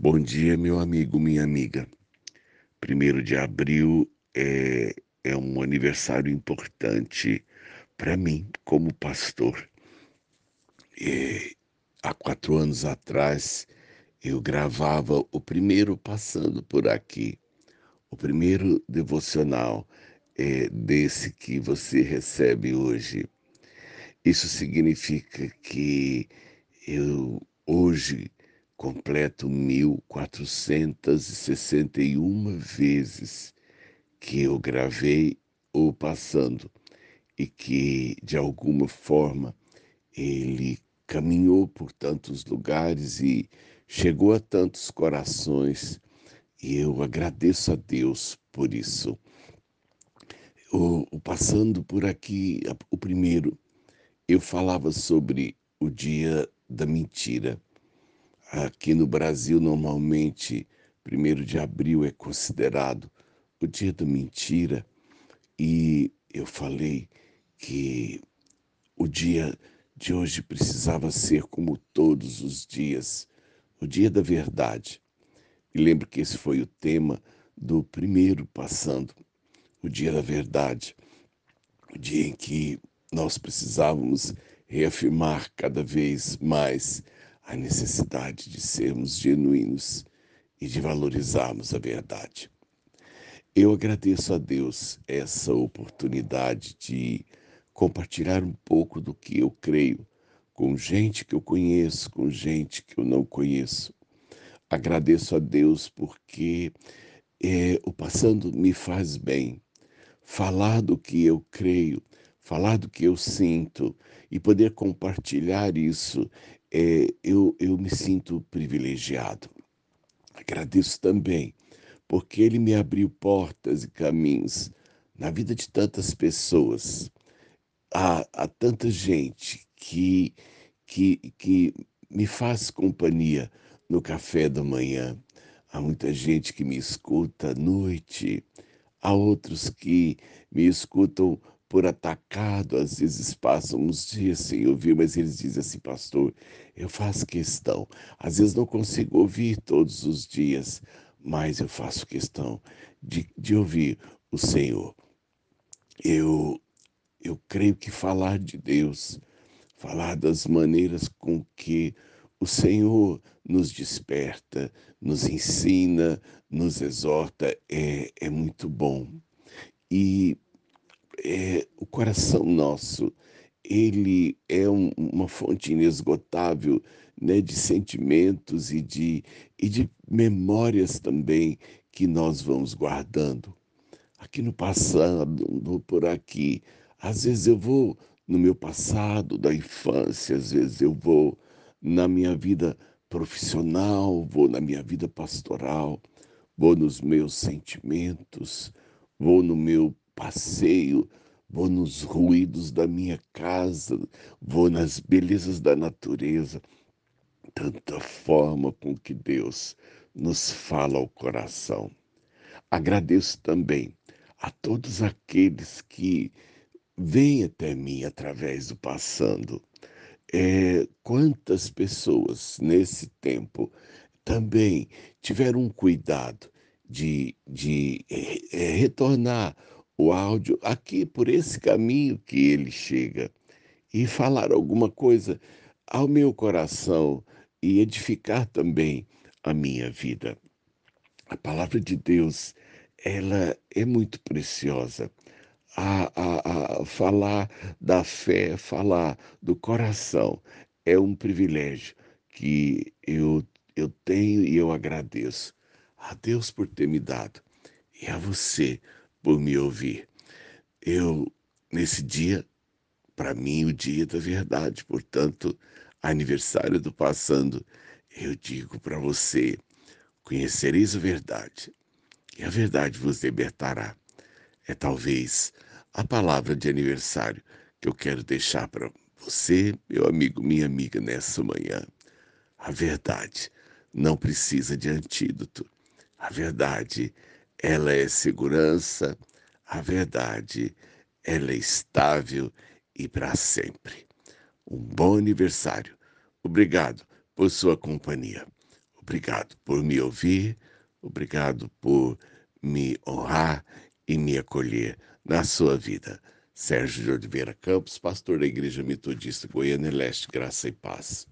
Bom dia, meu amigo, minha amiga. Primeiro de abril é, é um aniversário importante para mim, como pastor. É, há quatro anos atrás, eu gravava o primeiro Passando por Aqui, o primeiro devocional é, desse que você recebe hoje. Isso significa que eu hoje completo 1461 vezes que eu gravei o passando e que de alguma forma ele caminhou por tantos lugares e chegou a tantos corações e eu agradeço a Deus por isso. O, o passando por aqui, o primeiro, eu falava sobre o dia da mentira. Aqui no Brasil, normalmente, primeiro de abril é considerado o dia da mentira, e eu falei que o dia de hoje precisava ser como todos os dias, o dia da verdade. E lembro que esse foi o tema do primeiro passando, o dia da verdade, o dia em que nós precisávamos reafirmar cada vez mais a necessidade de sermos genuínos e de valorizarmos a verdade. Eu agradeço a Deus essa oportunidade de compartilhar um pouco do que eu creio com gente que eu conheço, com gente que eu não conheço. Agradeço a Deus porque é, o passando me faz bem. Falar do que eu creio, falar do que eu sinto e poder compartilhar isso é, eu, eu me sinto privilegiado. Agradeço também, porque Ele me abriu portas e caminhos na vida de tantas pessoas. Há, há tanta gente que, que, que me faz companhia no café da manhã. Há muita gente que me escuta à noite. Há outros que me escutam por atacado, às vezes passam uns dias sem ouvir, mas eles dizem assim, pastor, eu faço questão. Às vezes não consigo ouvir todos os dias, mas eu faço questão de, de ouvir o Senhor. Eu, eu creio que falar de Deus, falar das maneiras com que o Senhor nos desperta, nos ensina, nos exorta, é, é muito bom. E é, o coração nosso, ele é um, uma fonte inesgotável né, de sentimentos e de, e de memórias também que nós vamos guardando. Aqui no passado, por aqui, às vezes eu vou no meu passado da infância, às vezes eu vou na minha vida profissional, vou na minha vida pastoral, vou nos meus sentimentos, vou no meu passeio, vou nos ruídos da minha casa, vou nas belezas da natureza. Tanta forma com que Deus nos fala ao coração. Agradeço também a todos aqueles que vêm até mim através do passando. É, quantas pessoas nesse tempo também tiveram um cuidado de, de é, retornar o áudio aqui por esse caminho que ele chega e falar alguma coisa ao meu coração e edificar também a minha vida. A palavra de Deus, ela é muito preciosa. A, a, a falar da fé, falar do coração, é um privilégio que eu, eu tenho e eu agradeço a Deus por ter me dado e a você por me ouvir. Eu, nesse dia, para mim, o dia da verdade, portanto, aniversário do passando, eu digo para você: conhecereis a verdade, e a verdade vos libertará. É talvez a palavra de aniversário que eu quero deixar para você, meu amigo, minha amiga, nessa manhã. A verdade não precisa de antídoto. A verdade ela é segurança, a verdade, ela é estável e para sempre. Um bom aniversário. Obrigado por sua companhia. Obrigado por me ouvir, obrigado por me honrar e me acolher na sua vida. Sérgio de Oliveira Campos, pastor da Igreja Metodista Goiânia Leste, Graça e Paz.